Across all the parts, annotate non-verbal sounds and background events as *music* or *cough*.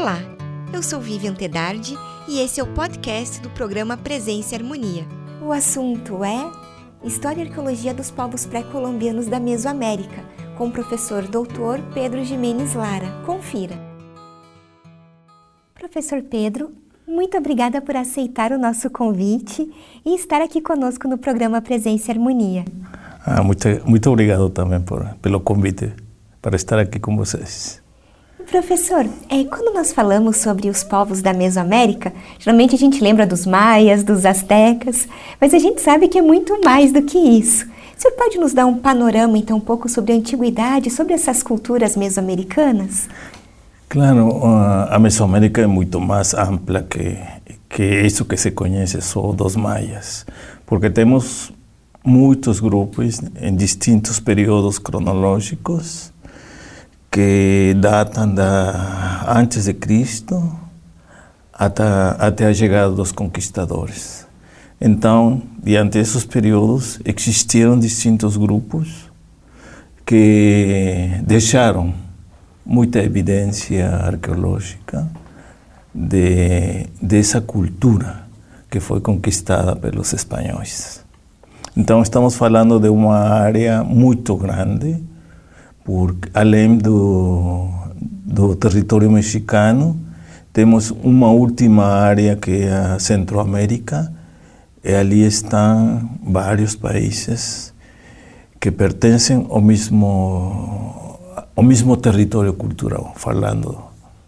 Olá, eu sou Vivian Tedardi e esse é o podcast do programa Presença e Harmonia. O assunto é História e Arqueologia dos Povos Pré-Colombianos da Mesoamérica, com o professor doutor Pedro Jimenez Lara. Confira. Professor Pedro, muito obrigada por aceitar o nosso convite e estar aqui conosco no programa Presença e Harmonia. Ah, muito, muito obrigado também por, pelo convite para estar aqui com vocês. Professor, é, quando nós falamos sobre os povos da Mesoamérica, geralmente a gente lembra dos maias, dos astecas, mas a gente sabe que é muito mais do que isso. O senhor pode nos dar um panorama, então, um pouco sobre a antiguidade, sobre essas culturas mesoamericanas? Claro, a Mesoamérica é muito mais ampla que, que isso que se conhece só dos maias, porque temos muitos grupos em distintos períodos cronológicos que datam da antes de Cristo até, até a chegada dos conquistadores. Então, diante desses períodos, existiram distintos grupos que deixaram muita evidência arqueológica de dessa cultura que foi conquistada pelos espanhóis. Então, estamos falando de uma área muito grande, porque além do, do território mexicano, temos uma última área que é a Centroamérica, e ali estão vários países que pertencem ao mesmo, ao mesmo território cultural, falando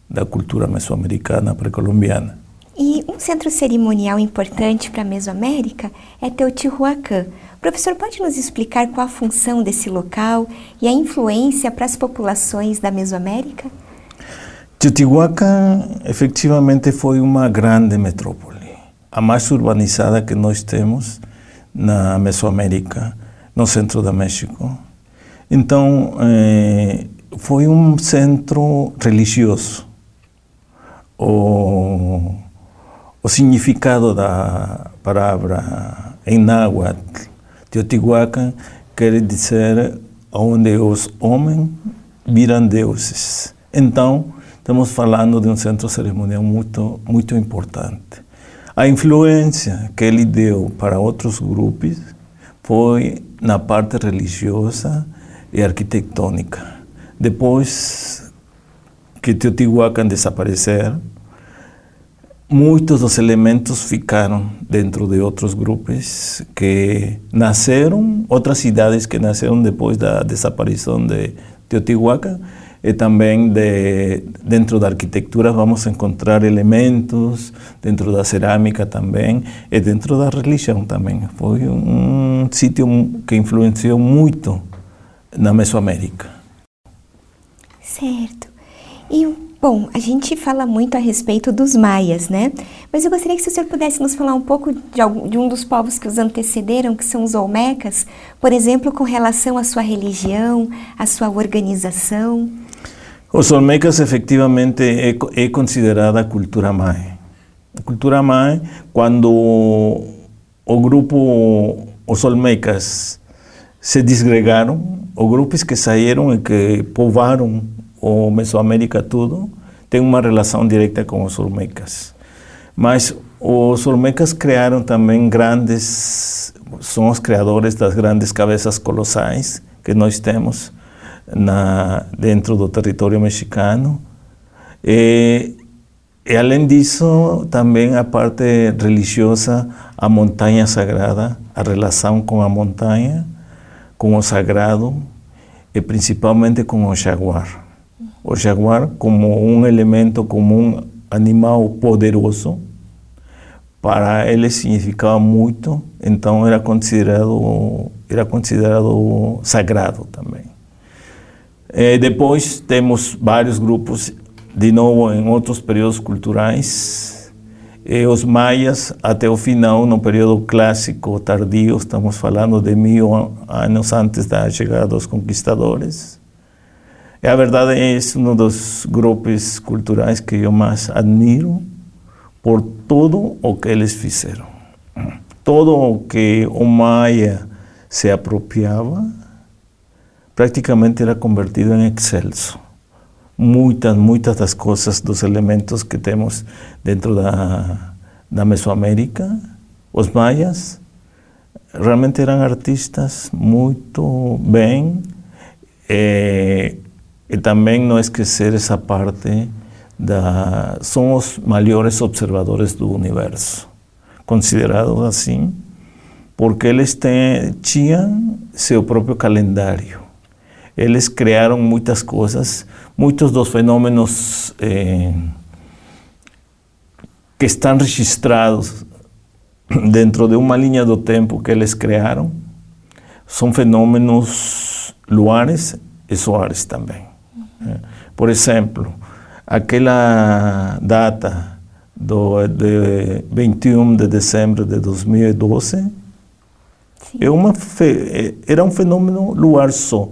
da cultura mesoamericana pré-colombiana. E um centro cerimonial importante para a Mesoamérica é Teotihuacan, Professor, pode nos explicar qual a função desse local e a influência para as populações da Mesoamérica? Teotihuacan efetivamente foi uma grande metrópole, a mais urbanizada que nós temos na Mesoamérica, no centro do México. Então, eh, foi um centro religioso. O, o significado da palavra em náhuatl Teotihuacan quer dizer onde os homens viram deuses. Então, estamos falando de um centro cerimonial muito, muito importante. A influência que ele deu para outros grupos foi na parte religiosa e arquitetônica. Depois que Teotihuacan desaparecer, muitos dos elementos ficaram dentro de outros grupos que nasceram, outras cidades que nasceram depois da desaparição de Teotihuacan, e também de, dentro da arquitetura vamos encontrar elementos, dentro da cerâmica também, e dentro da religião também. Foi um sítio que influenciou muito na Mesoamérica. Certo. E Bom, a gente fala muito a respeito dos maias, né? Mas eu gostaria que o senhor pudesse nos falar um pouco de, algum, de um dos povos que os antecederam, que são os olmecas, por exemplo, com relação à sua religião, à sua organização. Os olmecas, efetivamente, é, é considerada a cultura mãe. A cultura mãe, quando o grupo, os olmecas, se desgregaram, os grupos que saíram e que povoaram ou Mesoamérica tudo, tem uma relação direta com os Olmecas. Mas os Olmecas criaram também grandes, são os criadores das grandes cabeças colossais que nós temos na, dentro do território mexicano. E, e além disso, também a parte religiosa, a montanha sagrada, a relação com a montanha, com o sagrado e principalmente com o jaguar o jaguar como um elemento, como um animal poderoso. Para ele significava muito, então era considerado era considerado sagrado também. E depois temos vários grupos, de novo em outros períodos culturais. E os maias, até o final, no período clássico tardio, estamos falando de mil anos antes da chegada dos conquistadores. E a verdade é um dos grupos culturais que eu mais admiro por tudo o que eles fizeram. Todo o que o Maia se apropriava praticamente era convertido em excelso. muitas, muitas das coisas, dos elementos que temos dentro da, da Mesoamérica. Os maias realmente eram artistas muito bem. E, e também não esquecer essa parte da. São os maiores observadores do universo, considerados assim, porque eles têm, tinham seu próprio calendário. Eles criaram muitas coisas, muitos dos fenômenos eh, que estão registrados dentro de uma linha do tempo que eles criaram, são fenômenos luares e solares também. Por exemplo, aquela data do, de 21 de dezembro de 2012 é uma, era um fenômeno luar só.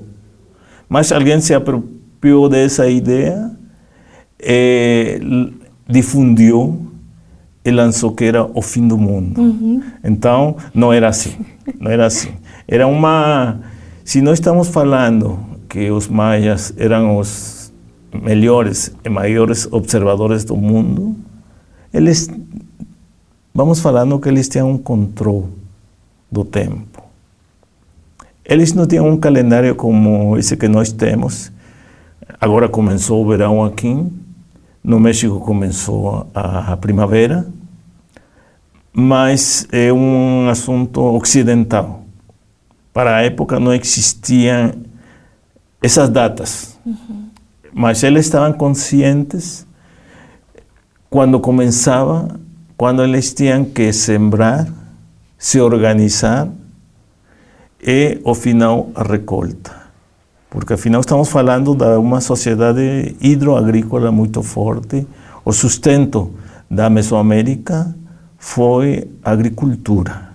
Mas alguém se apropriou dessa ideia difundiu e lançou que era o fim do mundo. Uhum. Então, não era assim. Não era assim. Era uma. Se nós estamos falando que os maias eram os melhores e maiores observadores do mundo, eles. Vamos falando que eles tinham um controle do tempo. Eles não tinham um calendário como esse que nós temos. Agora começou o verão aqui, no México começou a primavera, mas é um assunto ocidental. Para a época não existiam essas datas, uhum. mas eles estavam conscientes quando começava, quando eles tinham que sembrar, se organizar e, ao final, a recolta. Porque, afinal, estamos falando de uma sociedade hidroagrícola muito forte. O sustento da Mesoamérica foi a agricultura.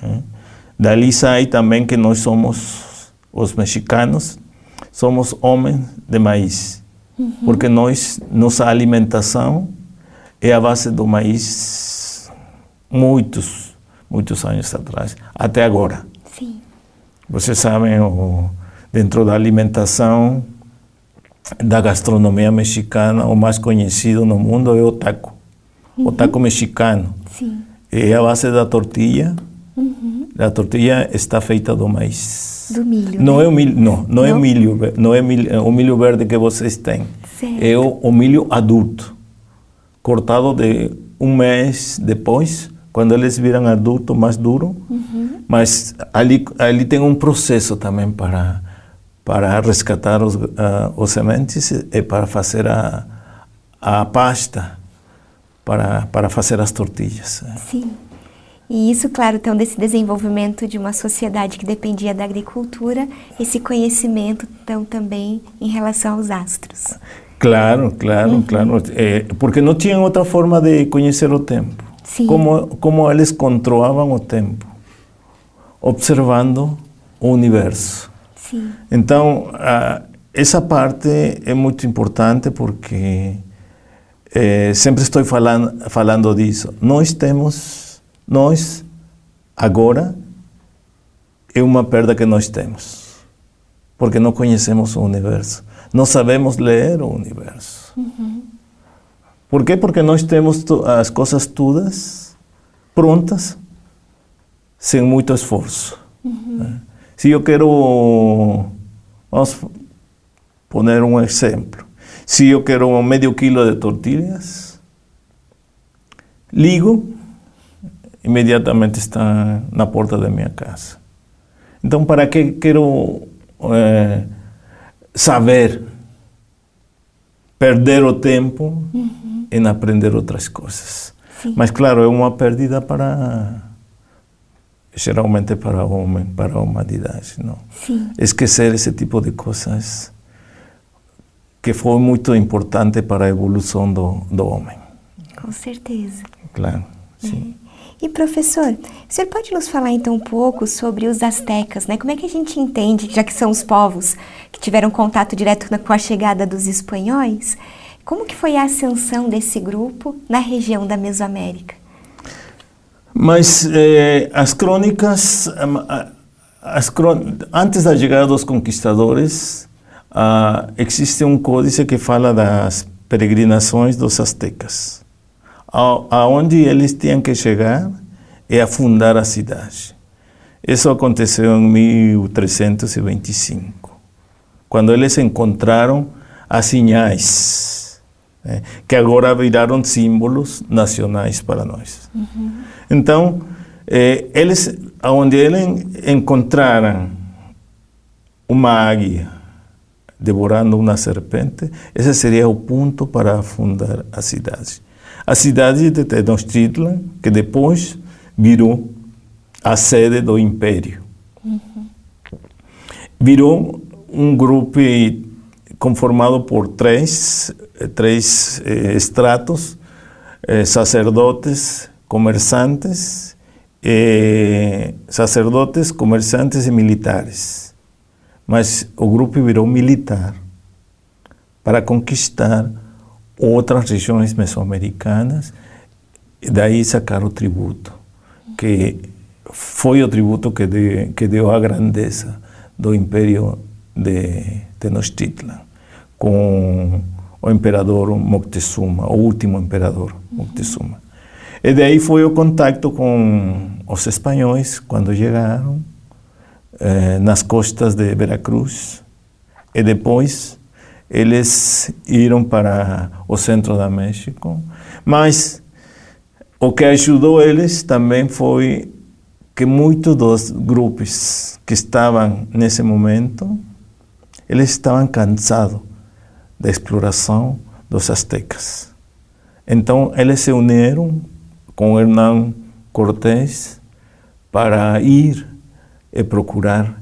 Né? Dali sai também que nós somos, os mexicanos, somos homens de maíz. Uhum. Porque nós, nossa alimentação é a base do maíz muitos, muitos anos atrás, até agora. Sim. Vocês sabem, o, dentro da alimentação, da gastronomia mexicana, o mais conhecido no mundo é o taco. Uhum. O taco mexicano. Sim. É a base da tortilha. Uhum. A tortilha está feita do maíz. Do milho. Não né? é o milho, não, não, não, é milho, não é o milho verde que vocês têm. Certo. É o, o milho adulto, cortado de um mês depois quando eles viram adulto mais duro, uhum. mas ali ali tem um processo também para para resgatar os, uh, os sementes e para fazer a, a pasta para para fazer as tortilhas. Sim. E isso, claro, então, desse desenvolvimento de uma sociedade que dependia da agricultura, esse conhecimento, então, também em relação aos astros. Claro, claro, uhum. claro. É, porque não tinham outra forma de conhecer o tempo. Sim. Como, como eles controlavam o tempo, observando o universo. Sim. Então, essa parte é muito importante porque é, sempre estou falando, falando disso. Nós temos, nós, agora, é uma perda que nós temos, porque não conhecemos o universo. Não sabemos ler o universo. Uhum. Por quê? Porque nós temos as coisas todas prontas, sem muito esforço. Uhum. Né? Se eu quero, vamos poner um exemplo. Se eu quero meio quilo de tortilhas, ligo, imediatamente está na porta da minha casa. Então, para que quero é, saber, perder o tempo uhum em aprender outras coisas. Sim. Mas, claro, é uma perdida para. geralmente para o homem, para a humanidade. Não? Sim. Esquecer esse tipo de coisas que foi muito importante para a evolução do, do homem. Com certeza. Claro, sim. É. E professor, o senhor pode nos falar então um pouco sobre os astecas, né? Como é que a gente entende, já que são os povos que tiveram contato direto com a chegada dos espanhóis, como que foi a ascensão desse grupo na região da Mesoamérica? Mas eh, as crônicas, as antes da chegada dos conquistadores, uh, existe um códice que fala das peregrinações dos astecas. Aonde eles tinham que chegar é a fundar a cidade. Isso aconteceu em 1325, quando eles encontraram as sinhais, né, que agora viraram símbolos nacionais para nós. Uhum. Então, eh, eles, onde eles encontraram uma águia devorando uma serpente, esse seria o ponto para fundar a cidade. A cidade de Tenochtitlan, que depois virou a sede do império. Uhum. Virou um grupo conformado por três, três eh, estratos, eh, sacerdotes, comerciantes, eh, sacerdotes, comerciantes e militares. Mas o grupo virou militar para conquistar outras regiões mesoamericanas daí sacar o tributo, que foi o tributo que, de, que deu a grandeza do Império de Tenochtitlan, com o imperador Moctezuma, o último imperador Moctezuma. E daí foi o contato com os espanhóis quando chegaram eh, nas costas de Veracruz. E depois eles iram para o centro da México. Mas o que ajudou eles também foi que muitos dos grupos que estavam nesse momento, eles estavam cansados da exploração dos astecas. Então, eles se uniram com Hernán Cortés para ir e procurar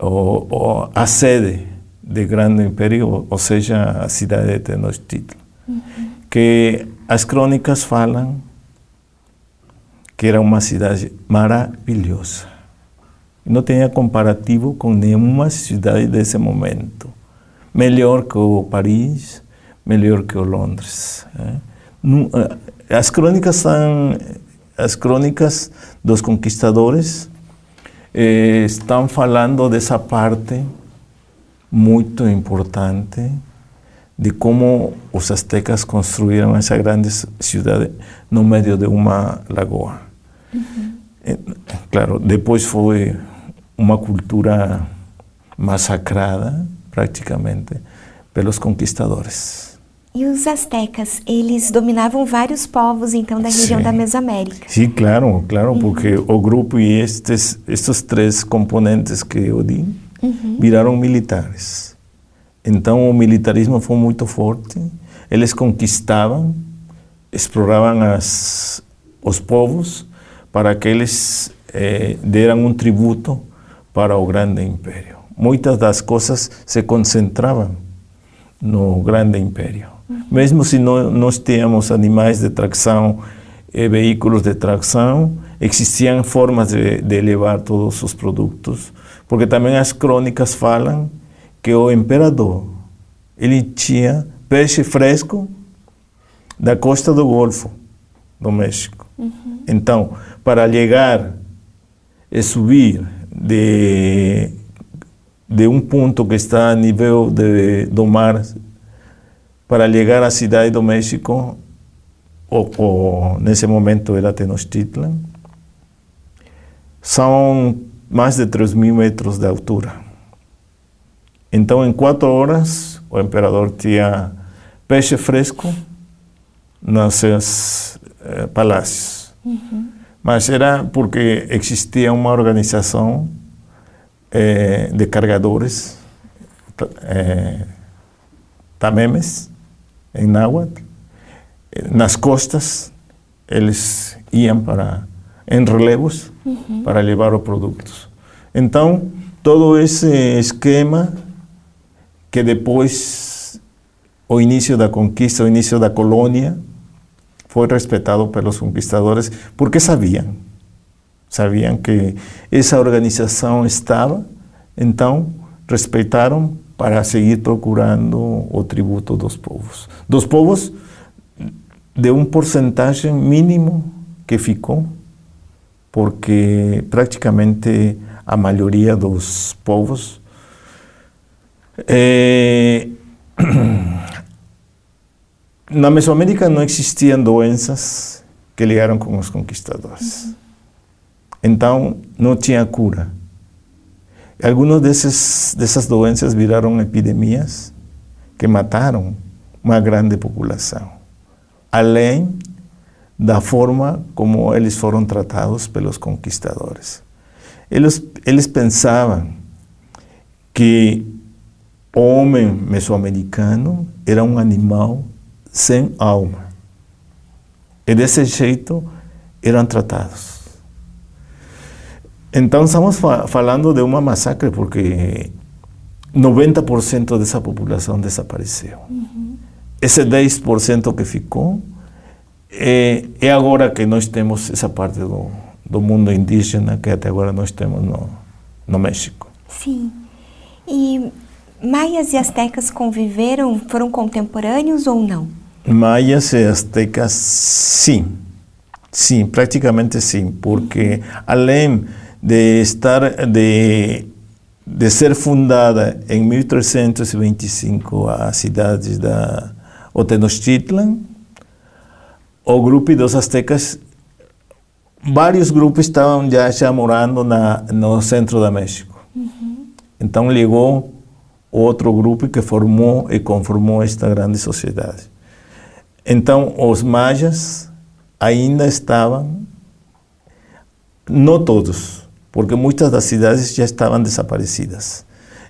o, o, a sede do grande império, ou seja, a cidade de Tenochtitlan. Uhum. Que as crônicas falam que era uma cidade maravilhosa. Não tinha comparativo com nenhuma cidade desse momento. Melhor que o Paris, melhor que o Londres. É? As crônicas são as crônicas dos conquistadores eh, estão falando dessa parte muito importante de como os astecas construíram essa grande cidade no meio de uma lagoa. Uhum. Claro, depois foi uma cultura massacrada, praticamente, pelos conquistadores. E os astecas, eles dominavam vários povos, então, da região Sim. da Mesoamérica? Sim, claro, claro, uhum. porque o grupo e estes, estes três componentes que eu disse uhum. viraram militares. Então, o militarismo foi muito forte. Eles conquistavam, exploravam as, os povos para que eles eh, deram um tributo para o grande império. Muitas das coisas se concentravam no grande império. Uhum. Mesmo se não, nós tínhamos animais de tração veículos de tração, existiam formas de, de levar todos os produtos, porque também as crônicas falam que o imperador ele tinha peixe fresco da costa do Golfo do México. Uhum. Então, para chegar e subir de, de um ponto que está a nível de, do mar para chegar à cidade do México, ou, ou nesse momento era Tenochtitlan, são mais de 3 mil metros de altura. Então, em quatro horas, o imperador tinha peixe fresco nos seus eh, palácios. Uhum. Mas era porque existia uma organização eh, de cargadores, eh, tamemes, em náhuatl. Nas costas, eles iam para, em relevos uhum. para levar os produtos. Então, todo esse esquema que depois o início da conquista, o início da colônia, foi respeitado pelos conquistadores porque sabiam, sabiam que essa organização estava, então respeitaram para seguir procurando o tributo dos povos. Dos povos, de um porcentagem mínimo que ficou, porque praticamente a maioria dos povos É, *clears throat* na Mesoamérica não existiam doenças que ligaram com os conquistadores. Uhum. Então, não tinha cura. Algumas desses, dessas doenças viraram epidemias que mataram uma grande população. Além da forma como eles foram tratados pelos conquistadores. Eles, eles pensavam que o homem mesoamericano era um animal sem alma. E desse jeito eram tratados. Então estamos fa falando de uma massacre porque 90% dessa população desapareceu. Uhum. Esse 10% que ficou é, é, agora que nós temos essa parte do, do mundo indígena que até agora nós temos no, no México. Sim. E maias e astecas conviveram, foram contemporâneos ou não? Maias e astecas, sim. Sim, praticamente sim, porque além de estar de de ser fundada em 1325 a cidade da Tenochtitlan, o grupo dos astecas, vários grupos estavam já, já morando na, no centro da México. Uhum. Então ligou outro grupo que formou e conformou esta grande sociedade. Então os maias ainda estavam, não todos, porque muitas das cidades já estavam desaparecidas.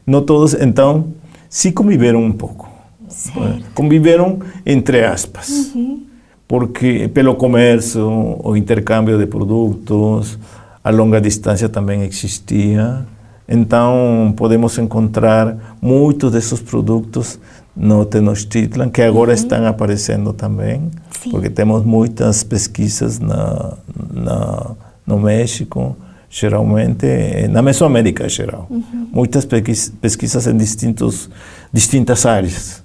Não todos, então, sim conviveram um pouco. Certo. Conviveram entre aspas. Uhum. Porque pelo comércio, o intercâmbio de produtos, a longa distância também existia. Então, podemos encontrar muitos desses produtos no Tenochtitlan, que agora uhum. estão aparecendo também, Sim. porque temos muitas pesquisas na, na, no México, geralmente eh, na Mesoamérica geral. Uhum. Muitas pesquisas em distintos, distintas áreas.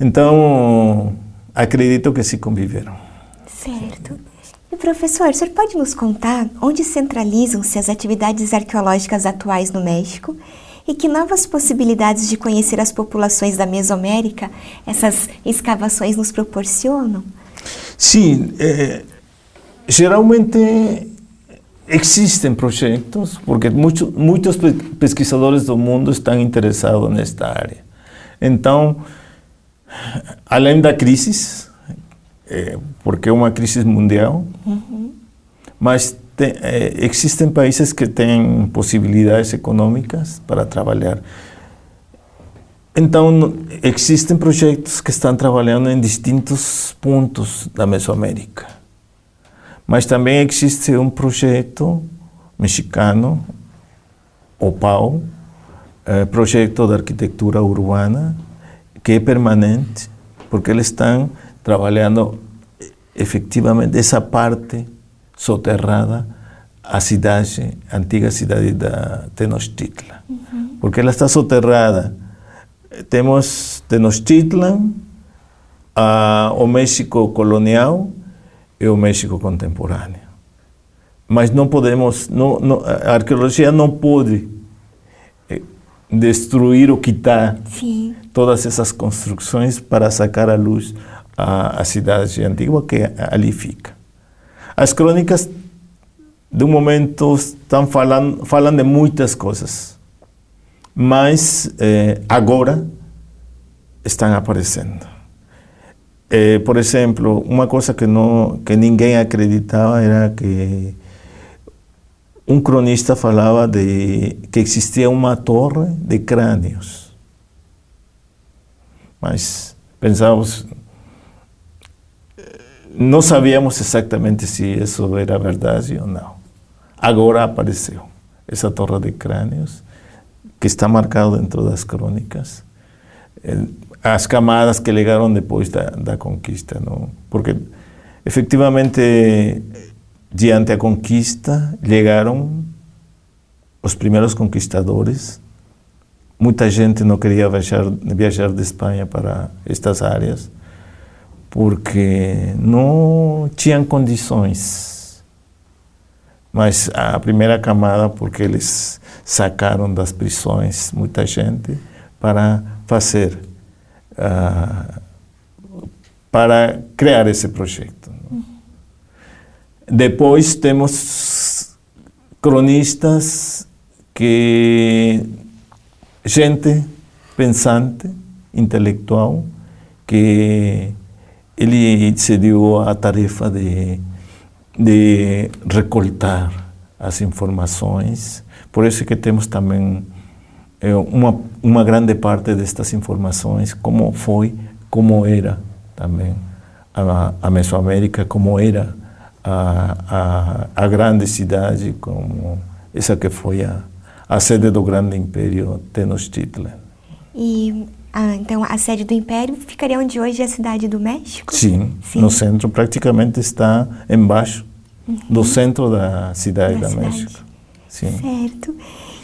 Então, acredito que se conviveram. Certo. E professor, o senhor pode nos contar onde centralizam-se as atividades arqueológicas atuais no México e que novas possibilidades de conhecer as populações da Mesoamérica essas escavações nos proporcionam? Sim, é, geralmente Existem projetos, porque muitos, muitos pesquisadores do mundo estão interessados nesta área. Então, além da crise, é, porque é uma crise mundial, uhum. mas tem, é, existem países que têm possibilidades econômicas para trabalhar. Então, existem projetos que estão trabalhando em distintos pontos da Mesoamérica. Mas também existe um projeto mexicano, o PAU, é, projeto de arquitetura urbana, que é permanente, porque eles estão trabalhando efetivamente essa parte soterrada a cidade, a antiga cidade da Tenochtitlan. Uhum. Porque ela está soterrada. Temos Tenochtitlan, a, o México colonial, é o México contemporâneo. Mas não podemos, não, não, a arqueologia não pode eh, destruir ou quitar Sim. Todas essas construções para sacar à luz a, a cidade antiga que ali fica. As crônicas de um momento estão falando falam de muitas coisas, mas eh, agora estão aparecendo. Eh, por exemplo, uma coisa que, não, que ninguém acreditava era que um cronista falava de que existia uma torre de crânios. Mas pensávamos, não sabíamos exatamente se isso era verdade ou não. Agora apareceu essa torre de crânios, que está marcado dentro das crônicas. Eh, as camadas que legaram depois da, da conquista, não? Porque efetivamente diante da conquista chegaram os primeiros conquistadores. Muita gente não queria viajar, viajar de Espanha para estas áreas porque não tinham condições. Mas a primeira camada, porque eles sacaram das prisões muita gente, para fazer, uh, para criar esse projeto. Uhum. Depois temos cronistas que gente pensante, intelectual, que ele se deu a tarefa de, de recoltar as informações. Por isso que temos também é, uma, uma grande parte destas informações, como foi, como era também a, a Mesoamérica, como era a, a, a grande cidade, como essa que foi a, a sede do grande império Tenochtitlan. E ah, então a sede do império ficaria onde hoje é a cidade do México? Sim, Sim. no centro praticamente está embaixo uhum. do centro da cidade da, da cidade. México. Sim. Certo.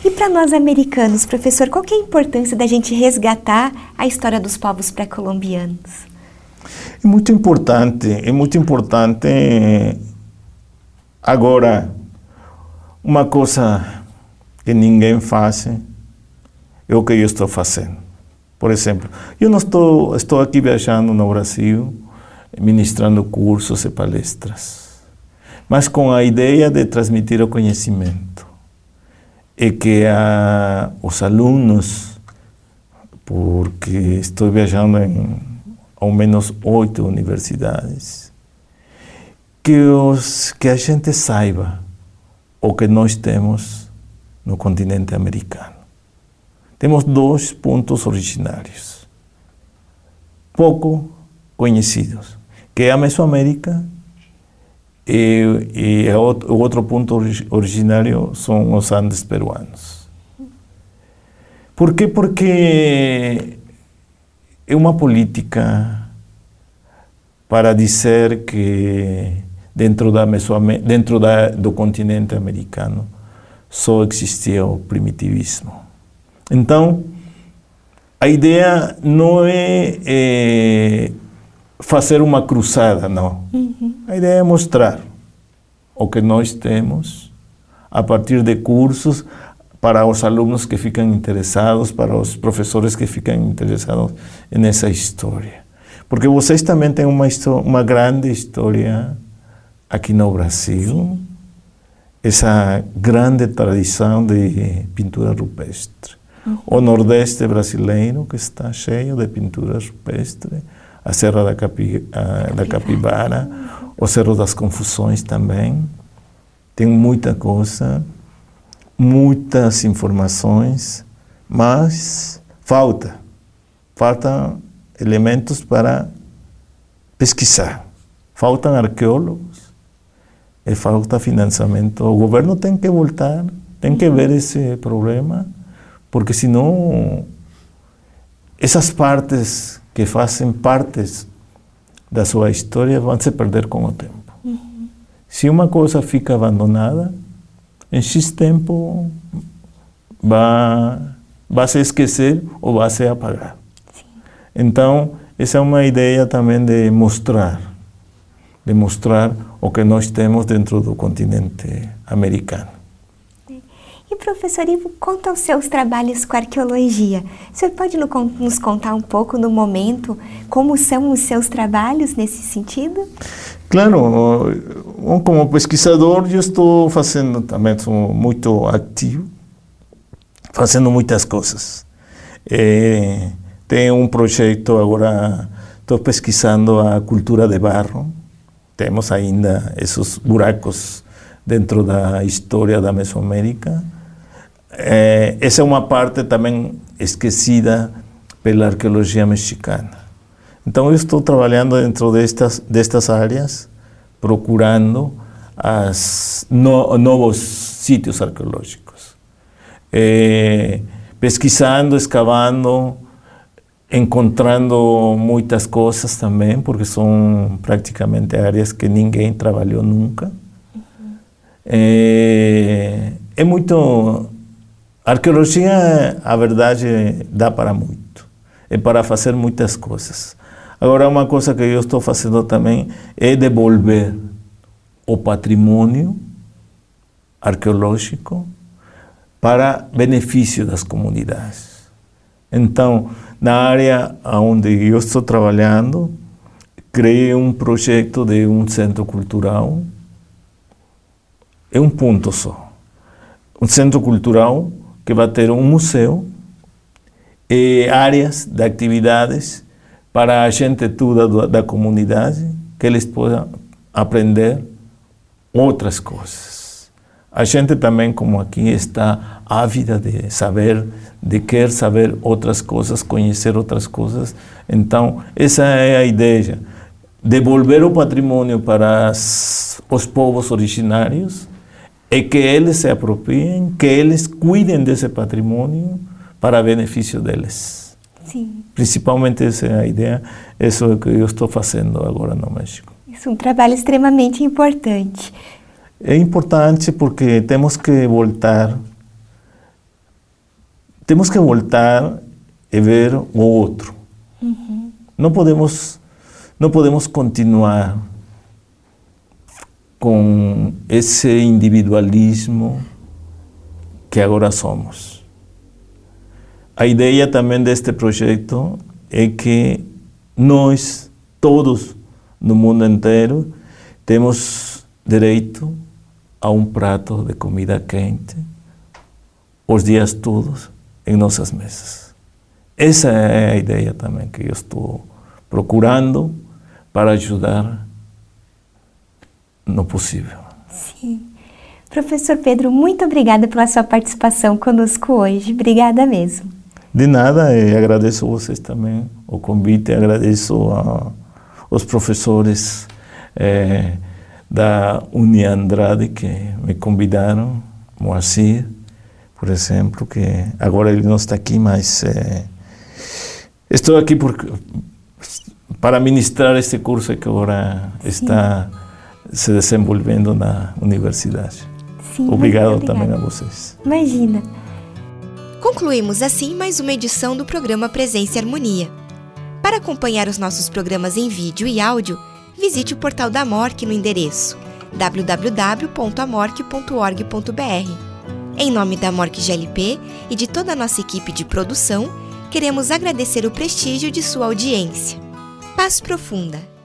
E para nós americanos, professor, qual é a importância da gente resgatar a história dos povos pré-colombianos? É muito importante, é muito importante. Agora, uma coisa que ninguém faz o que eu estou fazendo. Por exemplo, eu não estou, estou aqui viajando no Brasil, ministrando cursos e palestras, mas com a ideia de transmitir o conhecimento é que a, os alunos, porque estou viajando em ao menos oito universidades, que, os, que a gente saiba o que nós temos no continente americano. Temos dois pontos originários, pouco conhecidos, que é a Mesoamérica e, e o outro ponto originário são os Andes peruanos. Por quê? Porque é uma política para dizer que dentro da dentro da, do continente americano só existia o primitivismo. Então, a ideia não é, é fazer uma cruzada, não. Uhum. A ideia é mostrar o que nós temos a partir de cursos para os alunos que ficam interessados, para os professores que ficam interessados nessa história. Porque vocês também têm uma, uma grande história aqui no Brasil, essa grande tradição de pintura rupestre. Uhum. O Nordeste brasileiro, que está cheio de pintura rupestre, a Serra da, Capi, a, da Capibara, o Cerro das Confusões também. Tem muita coisa, muitas informações, mas falta. Faltam elementos para pesquisar. Faltam arqueólogos falta financiamento. O governo tem que voltar, tem que ver esse problema, porque senão essas partes que fazem partes da sua história vão se perder com o tempo. Uhum. Se uma coisa fica abandonada, em X tempo vai, vai se esquecer ou vai se apagar. Sim. Então, essa é uma ideia também de mostrar, de mostrar o que nós temos dentro do continente americano. E professor Ivo, quanto aos seus trabalhos com arqueologia, o senhor pode nos contar um pouco no momento como são os seus trabalhos nesse sentido? Claro, como pesquisador eu estou fazendo também, sou muito ativo, fazendo muitas coisas. É, tenho um projeto agora, estou pesquisando a cultura de barro, temos ainda esses buracos dentro da história da Mesoamérica, é, essa é uma parte também esquecida pela arqueologia mexicana. Então, eu estou trabalhando dentro destas, destas áreas, procurando as no, novos arqueológicos. É, pesquisando, escavando, encontrando muitas coisas também, porque são praticamente áreas que ninguém trabalhou nunca. Uhum. É, é muito a arqueologia, a verdade, dá para muito. É para fazer muitas coisas. Agora, uma coisa que eu estou fazendo também é devolver o patrimônio arqueológico para benefício das comunidades. Então, na área onde eu estou trabalhando, criei um projeto de um centro cultural. É um ponto só. Um centro cultural que vai ter um museu e áreas de atividades para a gente toda da comunidade, que eles possam aprender outras coisas. A gente também, como aqui, está ávida de saber, de querer saber outras coisas, conhecer outras coisas. Então, essa é a ideia. Devolver o patrimônio para as, os povos originários e que eles se apropriem, que eles cuidem desse patrimônio para benefício deles. Sim. Principalmente essa é a ideia, isso é o que eu estou fazendo agora no México. Isso é um trabalho extremamente importante. É importante porque temos que voltar, temos que voltar e ver o outro. Uhum. Não podemos, não podemos continuar com esse individualismo que agora somos. A ideia também deste projeto é que nós, todos no mundo inteiro, temos direito a um prato de comida quente os dias todos em nossas mesas. Essa é a ideia também que eu estou procurando para ajudar no possível. Sim. Professor Pedro, muito obrigada pela sua participação conosco hoje. Obrigada mesmo. De nada, e agradeço a vocês também o convite, agradeço aos professores é, da Uni Andrade que me convidaram, Moacir, por exemplo, que agora ele não está aqui, mas é, estou aqui por, para ministrar este curso que agora Sim. está se desenvolvendo na universidade. Sim, obrigado também a vocês. Imagina. Concluímos assim mais uma edição do programa Presença e Harmonia. Para acompanhar os nossos programas em vídeo e áudio, visite o portal da MORC no endereço www.amorc.org.br. Em nome da MORC GLP e de toda a nossa equipe de produção, queremos agradecer o prestígio de sua audiência. Paz profunda!